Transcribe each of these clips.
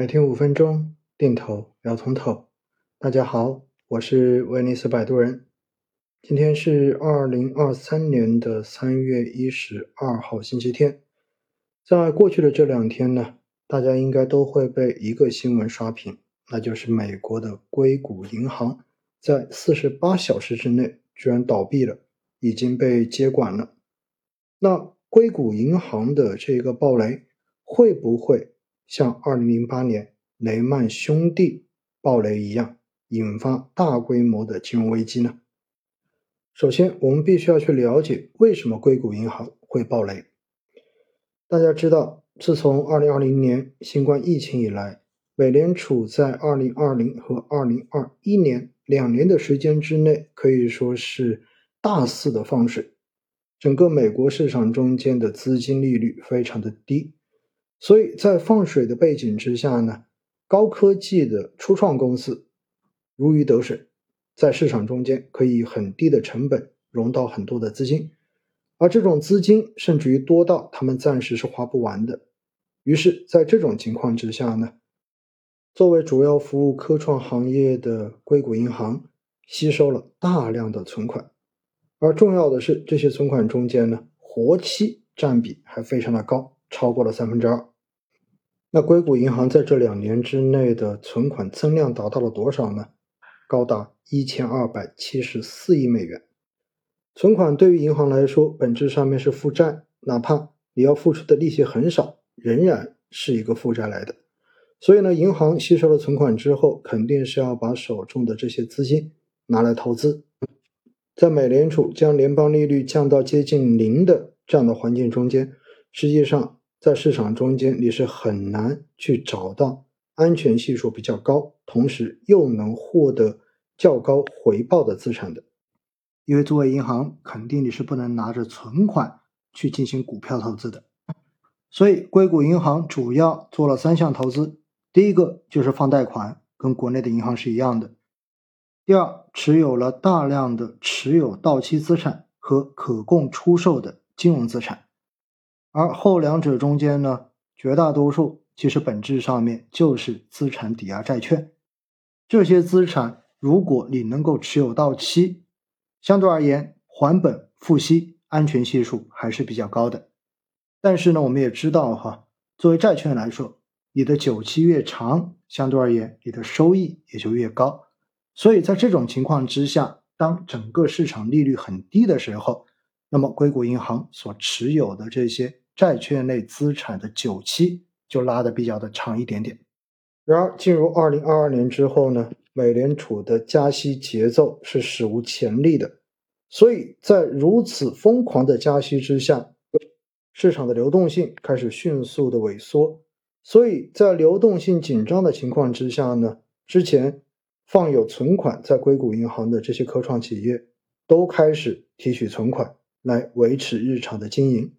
每天五分钟，定投聊通透。大家好，我是威尼斯摆渡人。今天是二零二三年的三月一十二号，星期天。在过去的这两天呢，大家应该都会被一个新闻刷屏，那就是美国的硅谷银行在四十八小时之内居然倒闭了，已经被接管了。那硅谷银行的这个暴雷会不会像二零零八年雷曼兄弟暴雷一样，引发大规模的金融危机呢？首先，我们必须要去了解为什么硅谷银行会暴雷。大家知道，自从二零二零年新冠疫情以来，美联储在二零二零和二零二一年两年的时间之内，可以说是大肆的放水。整个美国市场中间的资金利率非常的低，所以在放水的背景之下呢，高科技的初创公司如鱼得水，在市场中间可以很低的成本融到很多的资金，而这种资金甚至于多到他们暂时是花不完的。于是，在这种情况之下呢，作为主要服务科创行业的硅谷银行吸收了大量的存款。而重要的是，这些存款中间呢，活期占比还非常的高，超过了三分之二。那硅谷银行在这两年之内的存款增量达到了多少呢？高达一千二百七十四亿美元。存款对于银行来说，本质上面是负债，哪怕你要付出的利息很少，仍然是一个负债来的。所以呢，银行吸收了存款之后，肯定是要把手中的这些资金拿来投资。在美联储将联邦利率降到接近零的这样的环境中间，实际上在市场中间你是很难去找到安全系数比较高，同时又能获得较高回报的资产的。因为作为银行，肯定你是不能拿着存款去进行股票投资的。所以硅谷银行主要做了三项投资，第一个就是放贷款，跟国内的银行是一样的。第二，持有了大量的持有到期资产和可供出售的金融资产，而后两者中间呢，绝大多数其实本质上面就是资产抵押债券。这些资产如果你能够持有到期，相对而言还本付息安全系数还是比较高的。但是呢，我们也知道哈，作为债券来说，你的久期越长，相对而言你的收益也就越高。所以在这种情况之下，当整个市场利率很低的时候，那么硅谷银行所持有的这些债券类资产的久期就拉的比较的长一点点。然而，进入二零二二年之后呢，美联储的加息节奏是史无前例的，所以在如此疯狂的加息之下，市场的流动性开始迅速的萎缩。所以在流动性紧张的情况之下呢，之前。放有存款在硅谷银行的这些科创企业，都开始提取存款来维持日常的经营，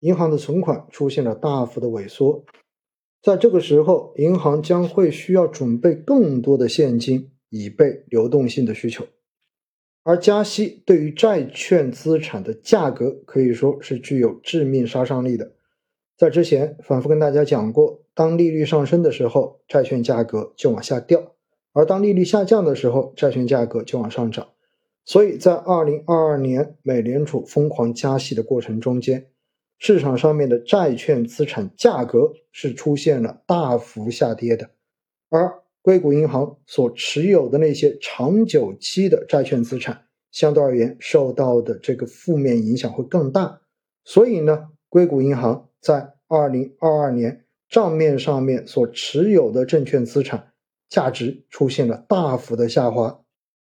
银行的存款出现了大幅的萎缩，在这个时候，银行将会需要准备更多的现金以备流动性的需求，而加息对于债券资产的价格可以说是具有致命杀伤力的。在之前反复跟大家讲过，当利率上升的时候，债券价格就往下掉。而当利率下降的时候，债券价格就往上涨。所以在二零二二年美联储疯狂加息的过程中间，市场上面的债券资产价格是出现了大幅下跌的。而硅谷银行所持有的那些长久期的债券资产，相对而言受到的这个负面影响会更大。所以呢，硅谷银行在二零二二年账面上面所持有的证券资产。价值出现了大幅的下滑，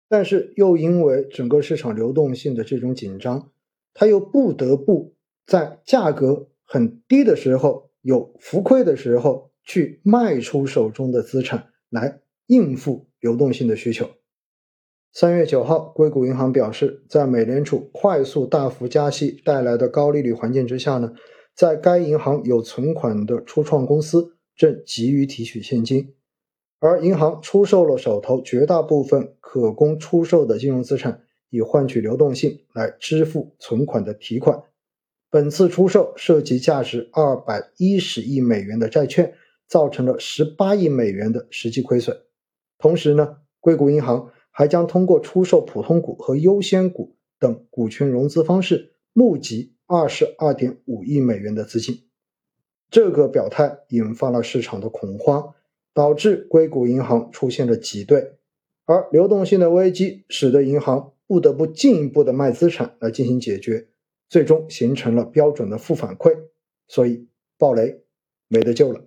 但是又因为整个市场流动性的这种紧张，它又不得不在价格很低的时候、有浮亏的时候去卖出手中的资产来应付流动性的需求。三月九号，硅谷银行表示，在美联储快速大幅加息带来的高利率环境之下呢，在该银行有存款的初创公司正急于提取现金。而银行出售了手头绝大部分可供出售的金融资产，以换取流动性来支付存款的提款。本次出售涉及价值二百一十亿美元的债券，造成了十八亿美元的实际亏损。同时呢，硅谷银行还将通过出售普通股和优先股等股权融资方式募集二十二点五亿美元的资金。这个表态引发了市场的恐慌，导致硅谷银行出现了挤兑，而流动性的危机使得银行不得不进一步的卖资产来进行解决，最终形成了标准的负反馈，所以暴雷没得救了。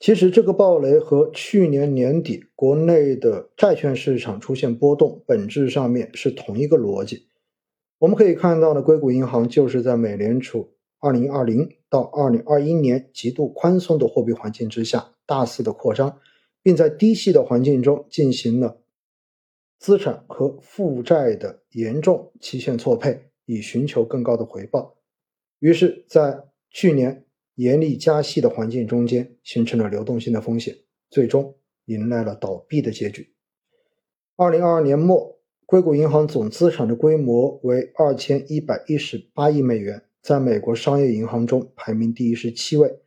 其实这个暴雷和去年年底国内的债券市场出现波动，本质上面是同一个逻辑。我们可以看到呢，硅谷银行就是在美联储。二零二零到二零二一年极度宽松的货币环境之下，大肆的扩张，并在低息的环境中进行了资产和负债的严重期限错配，以寻求更高的回报。于是，在去年严厉加息的环境中间，形成了流动性的风险，最终迎来了倒闭的结局。二零二二年末，硅谷银行总资产的规模为二千一百一十八亿美元。在美国商业银行中排名第一十七位，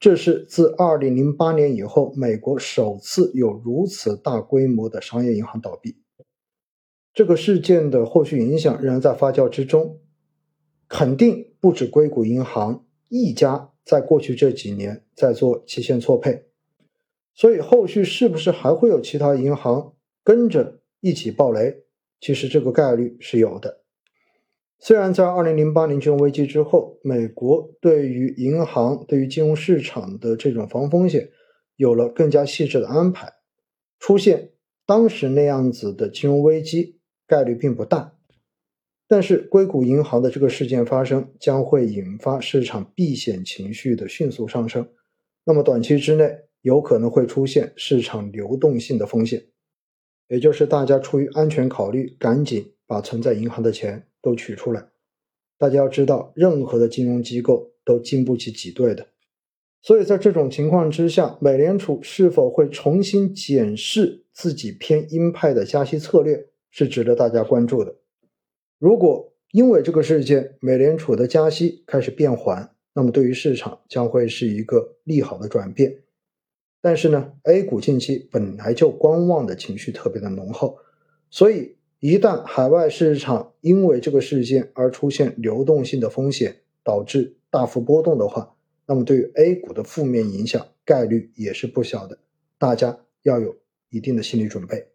这是自二零零八年以后，美国首次有如此大规模的商业银行倒闭。这个事件的后续影响仍然在发酵之中，肯定不止硅谷银行一家在过去这几年在做期限错配，所以后续是不是还会有其他银行跟着一起爆雷？其实这个概率是有的。虽然在二零零八年金融危机之后，美国对于银行、对于金融市场的这种防风险有了更加细致的安排，出现当时那样子的金融危机概率并不大。但是硅谷银行的这个事件发生，将会引发市场避险情绪的迅速上升，那么短期之内有可能会出现市场流动性的风险，也就是大家出于安全考虑，赶紧把存在银行的钱。都取出来，大家要知道，任何的金融机构都经不起挤兑的。所以在这种情况之下，美联储是否会重新检视自己偏鹰派的加息策略，是值得大家关注的。如果因为这个事件，美联储的加息开始变缓，那么对于市场将会是一个利好的转变。但是呢，A 股近期本来就观望的情绪特别的浓厚，所以。一旦海外市场因为这个事件而出现流动性的风险，导致大幅波动的话，那么对于 A 股的负面影响概率也是不小的，大家要有一定的心理准备。